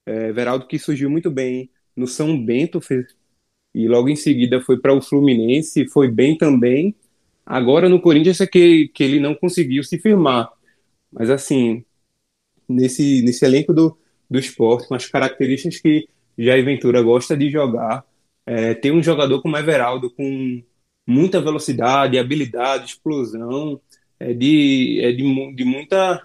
É, Veraldo, que surgiu muito bem no São Bento, fez, e logo em seguida foi para o Fluminense, foi bem também. Agora no Corinthians é que, que ele não conseguiu se firmar. Mas assim, nesse, nesse elenco do, do esporte, com as características que Jair Ventura gosta de jogar, é, tem um jogador como Everaldo com muita velocidade, habilidade, explosão, é de, é de, de muita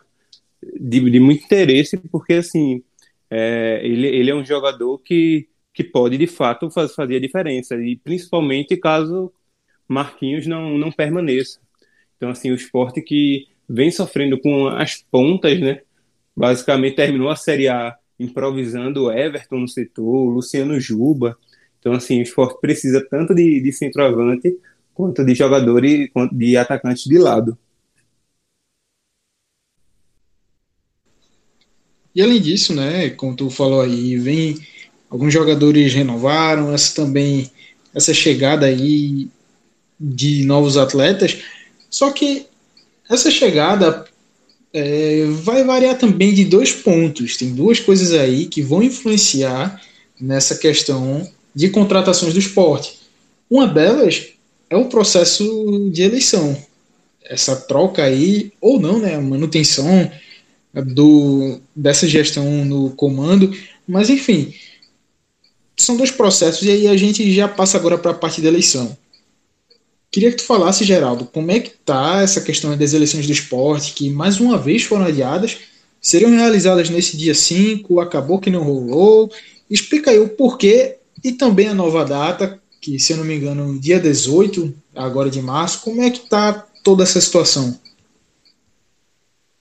de, de muito interesse, porque assim é, ele, ele é um jogador que que pode de fato faz, fazer a diferença, e principalmente caso Marquinhos não, não permaneça. Então, assim, o esporte que vem sofrendo com as pontas, né? Basicamente terminou a Série A improvisando Everton no setor, Luciano Juba. Então, assim, o esporte precisa tanto de, de centroavante quanto de jogadores, quanto de atacantes de lado. E além disso, né, como tu falou aí, vem Alguns jogadores renovaram, essa também essa chegada aí de novos atletas. Só que essa chegada é, vai variar também de dois pontos. Tem duas coisas aí que vão influenciar nessa questão de contratações do esporte. Uma delas é o processo de eleição. Essa troca aí, ou não, né? A manutenção do, dessa gestão no comando. Mas, enfim, são dois processos e aí a gente já passa agora para a parte da eleição. Queria que tu falasse, Geraldo, como é que tá essa questão das eleições do esporte, que mais uma vez foram adiadas, seriam realizadas nesse dia 5, acabou que não rolou. Explica aí o porquê e também a nova data, que se eu não me engano, dia 18, agora de março, como é que tá toda essa situação?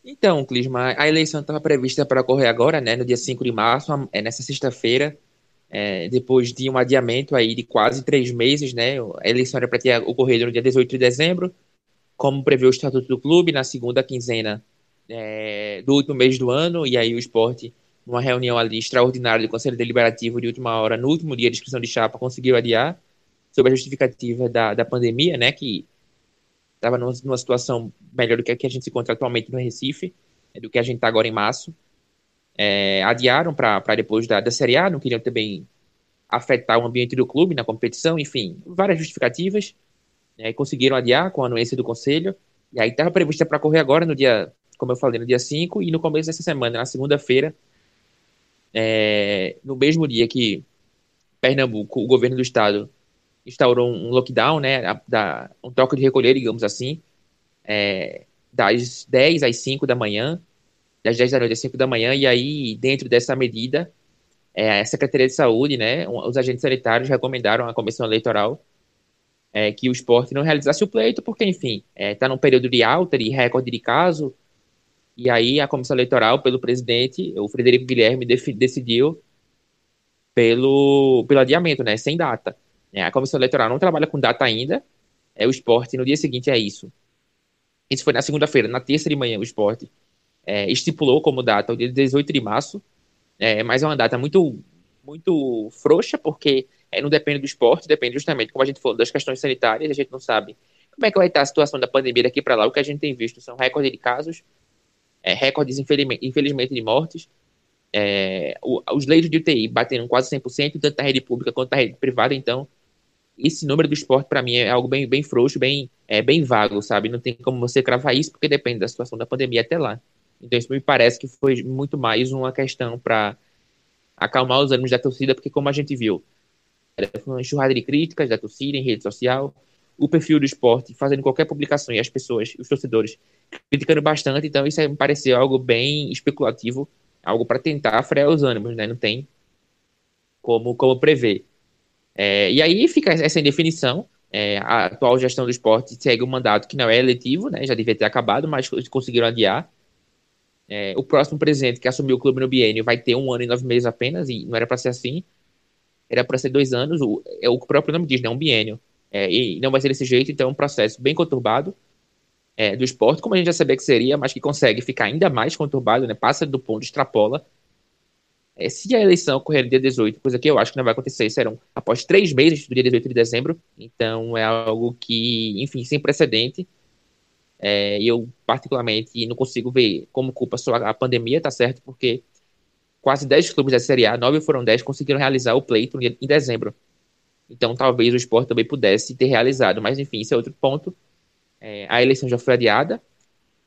Então, Clisma, a eleição estava prevista para ocorrer agora, né, no dia 5 de março, é nessa sexta-feira, é, depois de um adiamento aí de quase três meses, né? A eleição era para ter ocorrido no dia 18 de dezembro, como prevê o Estatuto do Clube, na segunda quinzena é, do último mês do ano, e aí o esporte, numa reunião ali extraordinária do Conselho Deliberativo de última hora, no último dia de inscrição de chapa, conseguiu adiar, sob a justificativa da, da pandemia, né? Que estava numa, numa, situação melhor do que a que a gente se encontra atualmente no Recife, do que a gente está agora em março é, adiaram para depois da, da Série A, não queriam também afetar o ambiente do clube na competição, enfim, várias justificativas. Né, conseguiram adiar com a anuência do conselho. E aí estava prevista para correr agora no dia, como eu falei, no dia 5 e no começo dessa semana, na segunda-feira, é, no mesmo dia que Pernambuco, o governo do estado, instaurou um lockdown, né, a, da, um toque de recolher, digamos assim, é, das 10 às 5 da manhã, das 10 da noite às 5 da manhã, e aí, dentro dessa medida, é, a Secretaria de Saúde, né, os agentes sanitários recomendaram à Comissão Eleitoral é, que o esporte não realizasse o pleito, porque, enfim, está é, tá num período de alta, de recorde de caso, e aí a Comissão Eleitoral, pelo presidente, o Frederico Guilherme, decidiu pelo, pelo adiamento, né, sem data. É, a Comissão Eleitoral não trabalha com data ainda, é o esporte, no dia seguinte é isso. Isso foi na segunda-feira, na terça de manhã, o esporte é, estipulou como data o dia 18 de março, é, mas é uma data muito muito frouxa, porque é, não depende do esporte, depende justamente, como a gente falou, das questões sanitárias, a gente não sabe como é que vai estar a situação da pandemia daqui para lá. O que a gente tem visto são recordes de casos, é, recordes, infelizmente, infelizmente, de mortes, é, os leitos de UTI batendo quase 100%, tanto na rede pública quanto na rede privada, então esse número do esporte para mim é algo bem, bem frouxo, bem, é, bem vago, sabe? Não tem como você cravar isso, porque depende da situação da pandemia até lá. Então isso me parece que foi muito mais uma questão para acalmar os ânimos da torcida, porque como a gente viu, era uma enxurrada de críticas da torcida em rede social, o perfil do esporte fazendo qualquer publicação e as pessoas, os torcedores, criticando bastante, então isso me pareceu algo bem especulativo, algo para tentar frear os ânimos, né? Não tem como, como prever. É, e aí fica essa indefinição. É, a atual gestão do esporte segue um mandato que não é eletivo, né? Já devia ter acabado, mas conseguiram adiar. É, o próximo presidente que assumiu o clube no biênio vai ter um ano e nove meses apenas, e não era para ser assim. Era para ser dois anos, o, é o próprio nome diz, né? Um biênio. É, e não vai ser desse jeito, então é um processo bem conturbado é, do esporte, como a gente já sabia que seria, mas que consegue ficar ainda mais conturbado, né? Passa do ponto, extrapola. É, se a eleição ocorrer no dia 18, coisa que eu acho que não vai acontecer, serão após três meses do dia 18 de dezembro. Então é algo que, enfim, sem precedente. É, eu, particularmente, não consigo ver como culpa só a pandemia, tá certo? Porque quase 10 clubes da Série A, 9 foram 10, conseguiram realizar o pleito em dezembro. Então talvez o esporte também pudesse ter realizado. Mas, enfim, esse é outro ponto. É, a eleição já foi adiada.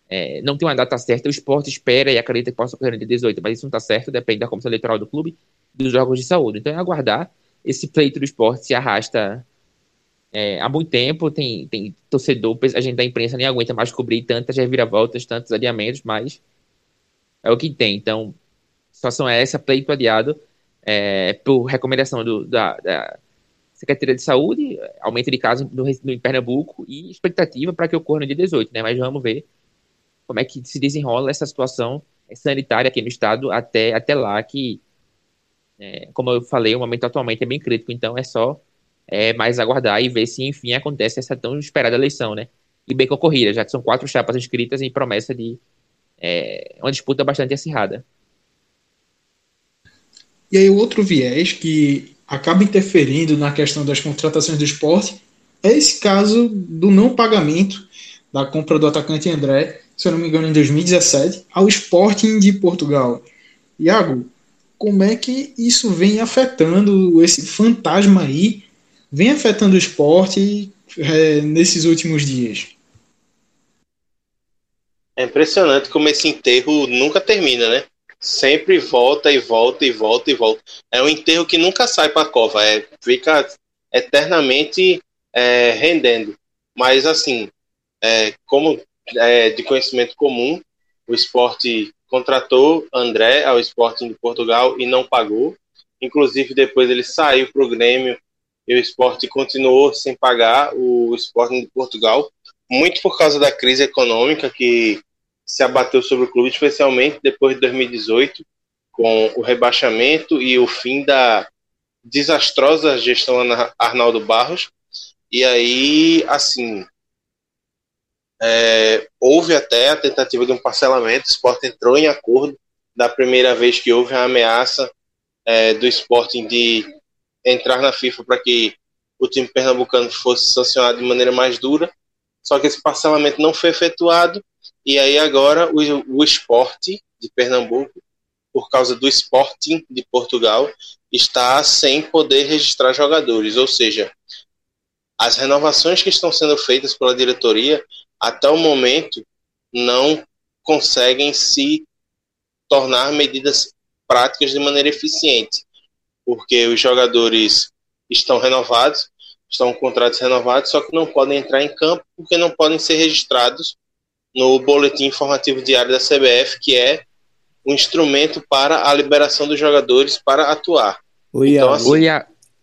É, não tem uma data certa, o esporte espera e acredita que possa ocorrer no dia 18, mas isso não está certo, depende da comissão eleitoral do clube dos órgãos de saúde. Então é aguardar. Esse pleito do esporte se arrasta é, há muito tempo, tem, tem torcedor, a gente da imprensa nem aguenta mais cobrir tantas reviravoltas, tantos adiamentos, mas é o que tem. Então, situação é essa, pleito adiado, é, por recomendação do, da, da Secretaria de Saúde, aumento de casos no, no, em Pernambuco e expectativa para que ocorra no dia 18, né? Mas vamos ver como é que se desenrola essa situação sanitária aqui no estado até, até lá, que, é, como eu falei, o momento atualmente é bem crítico, então é só é, mais aguardar e ver se, enfim, acontece essa tão esperada eleição, né? E bem concorrida, já que são quatro chapas inscritas em promessa de é, uma disputa bastante acirrada. E aí, outro viés que acaba interferindo na questão das contratações do esporte é esse caso do não pagamento da compra do atacante André, se eu não me engano, em 2017, ao Sporting de Portugal. Iago, como é que isso vem afetando esse fantasma aí, vem afetando o esporte é, nesses últimos dias? É impressionante como esse enterro nunca termina, né? Sempre volta e volta e volta e volta. É um enterro que nunca sai para a cova, é, fica eternamente é, rendendo. Mas, assim, é, como é, de conhecimento comum, o esporte contratou André ao Sporting de Portugal e não pagou. Inclusive, depois ele saiu para o Grêmio e o esporte continuou sem pagar o Sporting de Portugal, muito por causa da crise econômica que se abateu sobre o clube, especialmente depois de 2018, com o rebaixamento e o fim da desastrosa gestão Arnaldo Barros. E aí, assim, é, houve até a tentativa de um parcelamento, o esporte entrou em acordo da primeira vez que houve a ameaça é, do Sporting de entrar na FIFA para que o time pernambucano fosse sancionado de maneira mais dura, só que esse parcelamento não foi efetuado, e aí agora o, o esporte de Pernambuco, por causa do Sporting de Portugal, está sem poder registrar jogadores, ou seja, as renovações que estão sendo feitas pela diretoria até o momento, não conseguem se tornar medidas práticas de maneira eficiente, porque os jogadores estão renovados, estão com contratos renovados, só que não podem entrar em campo porque não podem ser registrados no boletim informativo diário da CBF, que é um instrumento para a liberação dos jogadores para atuar. Oi, então, assim, Oi,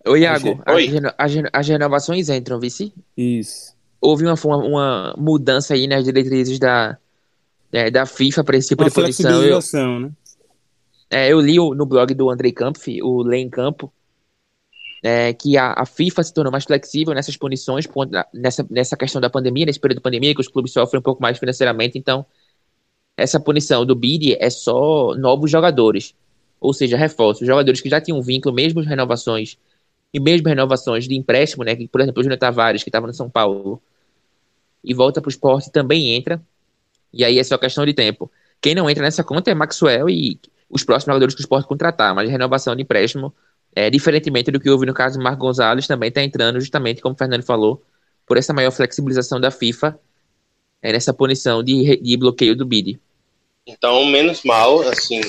Oi Iago, Oi. As, as renovações entram, vice? Isso houve uma, uma mudança aí nas diretrizes da, é, da FIFA para esse tipo uma de punição. Eu, né? É, eu li no blog do Andrei Kampf, o Lei Campo, é, que a, a, FIFA se tornou mais flexível nessas punições, nessa, nessa questão da pandemia, nesse período de pandemia, que os clubes sofrem um pouco mais financeiramente, então essa punição do BID é só novos jogadores. ou seja, reforços, jogadores que já tinham vínculo, mesmo renovações, e mesmo renovações de empréstimo, né? Que, por exemplo, o Júnior Tavares, que estava no São Paulo, e volta para o esporte, também entra. E aí é só questão de tempo. Quem não entra nessa conta é Maxwell e os próximos jogadores que o esporte contratar, mas renovação de empréstimo, é, diferentemente do que houve no caso do Marco Gonzalez, também está entrando, justamente como o Fernando falou, por essa maior flexibilização da FIFA é, nessa punição de, de bloqueio do BID. Então, menos mal, assim.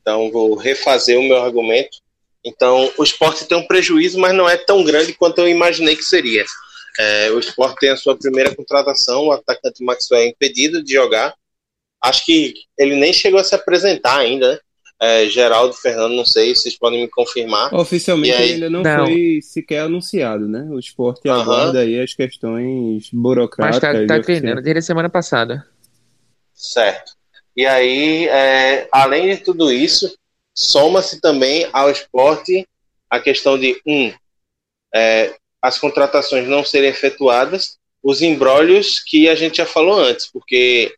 Então, vou refazer o meu argumento. Então, o esporte tem um prejuízo, mas não é tão grande quanto eu imaginei que seria. É, o esporte tem a sua primeira contratação, o atacante Maxwell é impedido de jogar. Acho que ele nem chegou a se apresentar ainda, né? É, Geraldo, Fernando, não sei, vocês podem me confirmar. Oficialmente aí... ele ainda não, não, foi sequer anunciado, né? O esporte uhum. aguarda aí as questões burocráticas. Mas tá, tá treinando desde a semana passada. Certo. E aí, é, além de tudo isso, soma-se também ao esporte a questão de, um, é, as contratações não serem efetuadas, os embrólios que a gente já falou antes, porque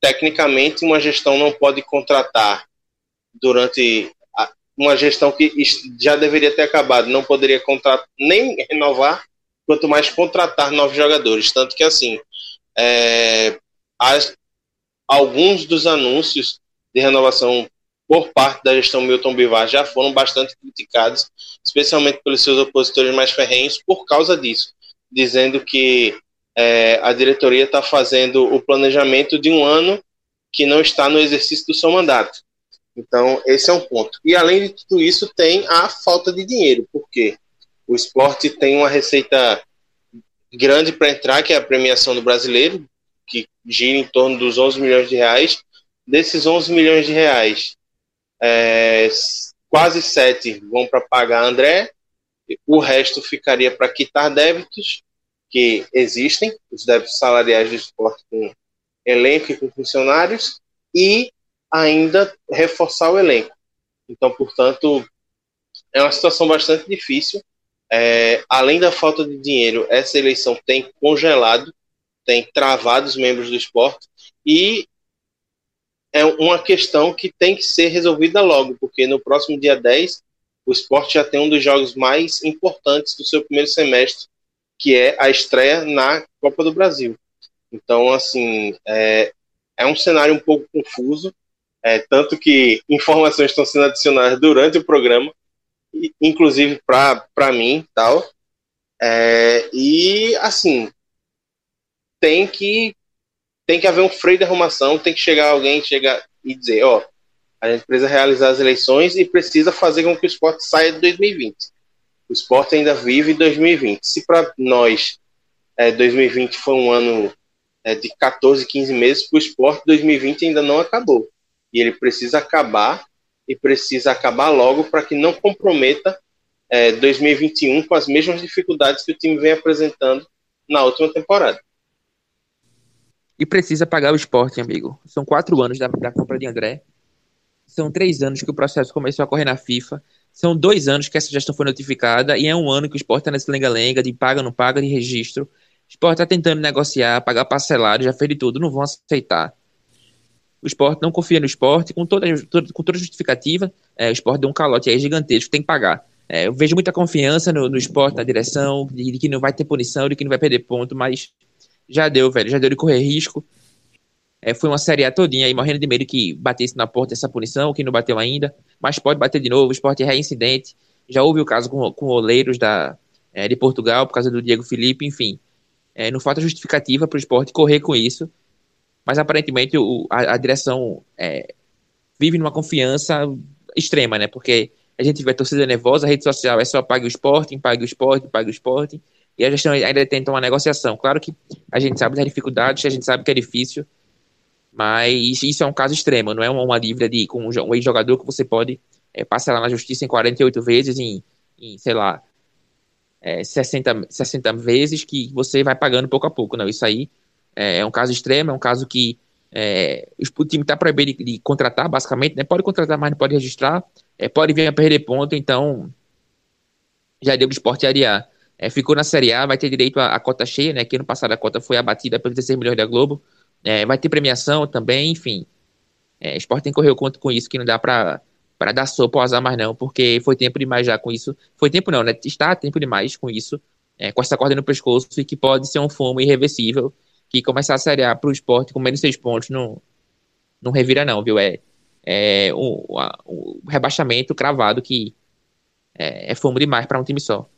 tecnicamente uma gestão não pode contratar durante uma gestão que já deveria ter acabado, não poderia contratar, nem renovar, quanto mais contratar novos jogadores. Tanto que, assim, é, as, alguns dos anúncios de renovação por parte da gestão Milton Bivar já foram bastante criticados, especialmente pelos seus opositores mais ferrenhos, por causa disso, dizendo que é, a diretoria está fazendo o planejamento de um ano que não está no exercício do seu mandato. Então, esse é um ponto. E além de tudo isso, tem a falta de dinheiro, porque o esporte tem uma receita grande para entrar, que é a premiação do brasileiro, que gira em torno dos 11 milhões de reais. Desses 11 milhões de reais, é, quase 7 vão para pagar André, o resto ficaria para quitar débitos que existem, os débitos salariais do esporte com elenco e com funcionários, e ainda reforçar o elenco. Então, portanto, é uma situação bastante difícil. É, além da falta de dinheiro, essa eleição tem congelado tem travado os membros do esporte e é uma questão que tem que ser resolvida logo, porque no próximo dia 10 o esporte já tem um dos jogos mais importantes do seu primeiro semestre, que é a estreia na Copa do Brasil. Então, assim, é, é um cenário um pouco confuso, é, tanto que informações estão sendo adicionadas durante o programa, inclusive para mim tal. É, e, assim, tem que tem que haver um freio de arrumação, tem que chegar alguém chegar e dizer, ó, a gente precisa realizar as eleições e precisa fazer com que o esporte saia de 2020. O esporte ainda vive 2020. Se para nós é, 2020 foi um ano é, de 14, 15 meses, para o esporte 2020 ainda não acabou. E ele precisa acabar e precisa acabar logo para que não comprometa é, 2021 com as mesmas dificuldades que o time vem apresentando na última temporada e precisa pagar o esporte, amigo. São quatro anos da, da compra de André. São três anos que o processo começou a correr na FIFA. São dois anos que essa gestão foi notificada e é um ano que o esporte está nesse lenga-lenga de paga, não paga, de registro. O esporte está tentando negociar, pagar parcelado, já fez de tudo, não vão aceitar. O esporte não confia no esporte, com toda, toda, com toda justificativa. É, o esporte deu um calote aí gigantesco, tem que pagar. É, eu vejo muita confiança no, no esporte, na direção, de, de, que não vai ter punição, de que não vai perder ponto, mas já deu, velho. Já deu de correr risco. É, foi uma série A todinha aí, morrendo de medo que batesse na porta essa punição, que não bateu ainda. Mas pode bater de novo. O esporte é reincidente. Já houve o caso com, com Oleiros da, é, de Portugal, por causa do Diego Felipe, enfim. É, não falta justificativa para o esporte correr com isso. Mas aparentemente o, a, a, direção é, vive numa confiança extrema, né? Porque a gente vê a torcida nervosa, a rede social é só pague o esporte, pague o esporte, pague o esporte e a gestão ainda tenta uma negociação. Claro que a gente sabe das dificuldades, a gente sabe que é difícil, mas isso é um caso extremo, não é uma dívida de, com um ex-jogador que você pode é, parcelar na justiça em 48 vezes, em, em sei lá, é, 60, 60 vezes, que você vai pagando pouco a pouco. Não, isso aí é, é um caso extremo, é um caso que é, o time está proibido de, de, contratar, basicamente, né? pode contratar, mas não pode registrar, é, pode vir a perder ponto, então já deu de esporte arear. É, ficou na Série A, vai ter direito à, cota cheia, né? Que ano passado a cota foi abatida pelos 16 milhões da Globo. É, vai ter premiação também, enfim. É, esporte tem que correr o conto com isso, que não dá para dar sopa ao azar mais não, porque foi tempo demais já com isso. Foi tempo não, né? Está tempo demais com isso, é, com essa corda no pescoço e que pode ser um fumo irreversível que começar a Série A pro esporte com menos seis pontos não, não revira não, viu? É, é o, o rebaixamento cravado que é, é fumo demais para um time só.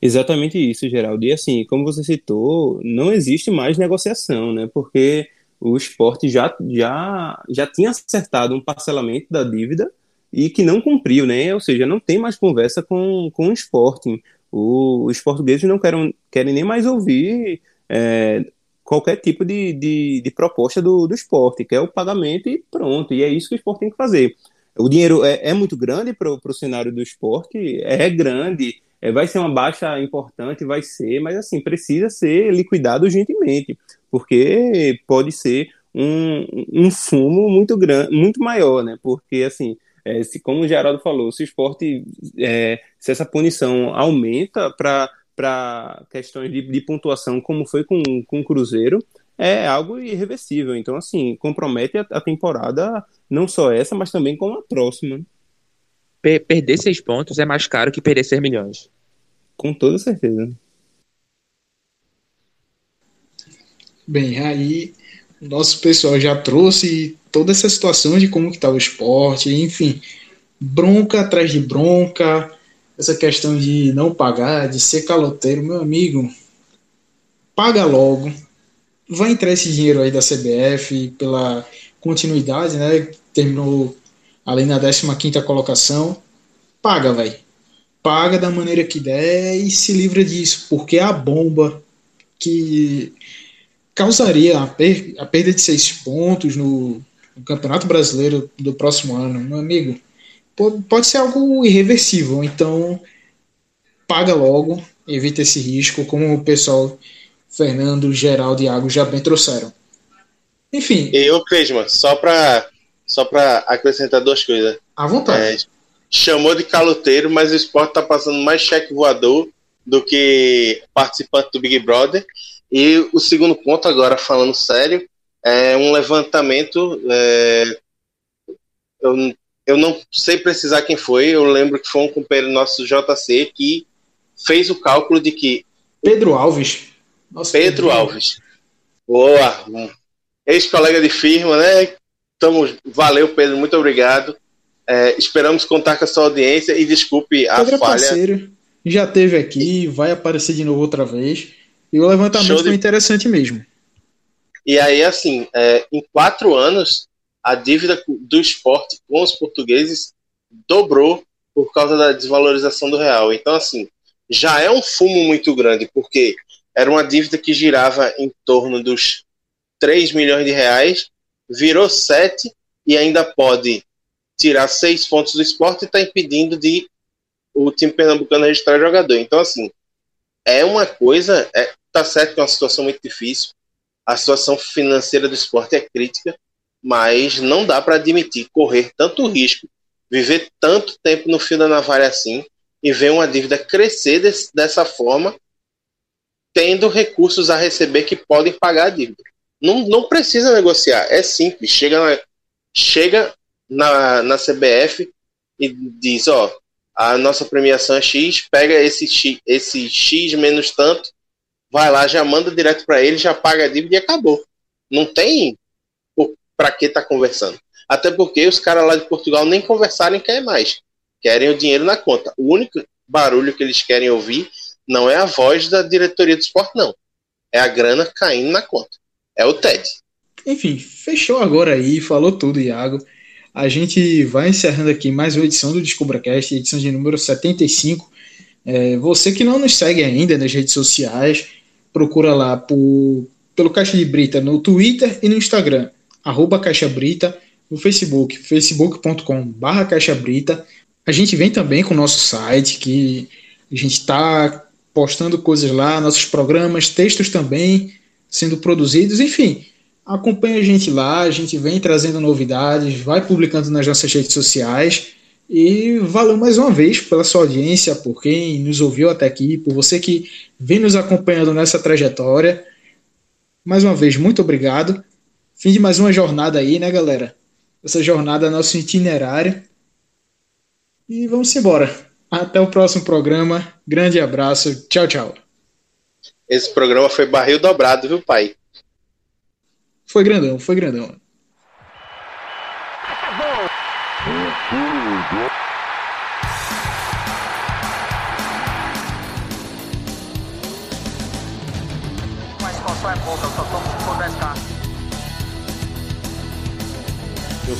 Exatamente isso, Geraldo. E assim, como você citou, não existe mais negociação, né? Porque o esporte já, já, já tinha acertado um parcelamento da dívida e que não cumpriu, né? Ou seja, não tem mais conversa com, com o esporte. O, os portugueses não querem, querem nem mais ouvir é, qualquer tipo de, de, de, proposta do, do esporte, que é o pagamento e pronto. E é isso que o esporte tem que fazer. O dinheiro é, é muito grande para o cenário do esporte, é grande, é, vai ser uma baixa importante, vai ser, mas assim, precisa ser liquidado urgentemente, porque pode ser um, um fumo muito grande, muito maior, né? Porque assim, é, se, como o Geraldo falou, se o esporte, é, se essa punição aumenta para para questões de, de, pontuação, como foi com, com o Cruzeiro, é algo irreversível. Então, assim, compromete a, a temporada, não só essa, mas também com a próxima. perder seis pontos é mais caro que perder seis milhões. Com toda certeza. Bem, aí o nosso pessoal já trouxe toda essa situação de como que tá o esporte, enfim, bronca atrás de bronca, essa questão de não pagar, de ser caloteiro, meu amigo, paga logo. Vai entrar esse dinheiro aí da CBF pela continuidade, né? Terminou além na 15 colocação. Paga, velho. Paga da maneira que der e se livra disso, porque é a bomba que causaria a, per a perda de seis pontos no, no Campeonato Brasileiro do próximo ano, meu amigo pode ser algo irreversível. Então, paga logo, evita esse risco, como o pessoal Fernando, Geraldo e Iago já bem trouxeram. Enfim. Eu, Cresma, só para só acrescentar duas coisas. À vontade. É, chamou de caloteiro, mas o esporte está passando mais cheque voador do que participante do Big Brother. E o segundo ponto, agora falando sério, é um levantamento. É, eu eu não sei precisar quem foi, eu lembro que foi um companheiro nosso JC que fez o cálculo de que. Pedro Alves. Nossa, Pedro, Pedro Alves. Boa! Ex-colega de firma, né? Tamo, valeu, Pedro, muito obrigado. É, esperamos contar com a sua audiência e desculpe a Pedro é falha. Parceiro, já teve aqui, vai aparecer de novo outra vez. E o levantamento de... foi interessante mesmo. E aí, assim, é, em quatro anos, a dívida do esporte com os portugueses dobrou por causa da desvalorização do real. Então, assim, já é um fumo muito grande, porque era uma dívida que girava em torno dos 3 milhões de reais, virou 7 e ainda pode tirar 6 pontos do esporte e está impedindo de o time pernambucano registrar jogador. Então, assim, é uma coisa, é, tá certo que é uma situação muito difícil, a situação financeira do esporte é crítica, mas não dá para admitir correr tanto risco, viver tanto tempo no fio da navalha assim e ver uma dívida crescer desse, dessa forma, tendo recursos a receber que podem pagar a dívida. Não, não precisa negociar, é simples. Chega na, chega na, na CBF e diz: Ó, a nossa premiação é X, pega esse esse X menos tanto, vai lá, já manda direto para ele, já paga a dívida e acabou. Não tem para que tá conversando? Até porque os caras lá de Portugal nem conversarem querem mais. Querem o dinheiro na conta. O único barulho que eles querem ouvir não é a voz da diretoria do esporte, não. É a grana caindo na conta. É o TED. Enfim, fechou agora aí, falou tudo, Iago. A gente vai encerrando aqui mais uma edição do DescubraCast, edição de número 75. É, você que não nos segue ainda nas redes sociais, procura lá por, pelo Caixa de Brita no Twitter e no Instagram arroba Caixa Brita, no Facebook, facebook.com barra Caixa Brita. A gente vem também com o nosso site, que a gente está postando coisas lá, nossos programas, textos também sendo produzidos, enfim, acompanha a gente lá, a gente vem trazendo novidades, vai publicando nas nossas redes sociais. E valeu mais uma vez pela sua audiência, por quem nos ouviu até aqui, por você que vem nos acompanhando nessa trajetória. Mais uma vez, muito obrigado. Fim de mais uma jornada aí, né, galera? Essa jornada é nosso itinerário. E vamos embora. Até o próximo programa. Grande abraço. Tchau, tchau. Esse programa foi barril dobrado, viu, pai? Foi grandão, foi grandão.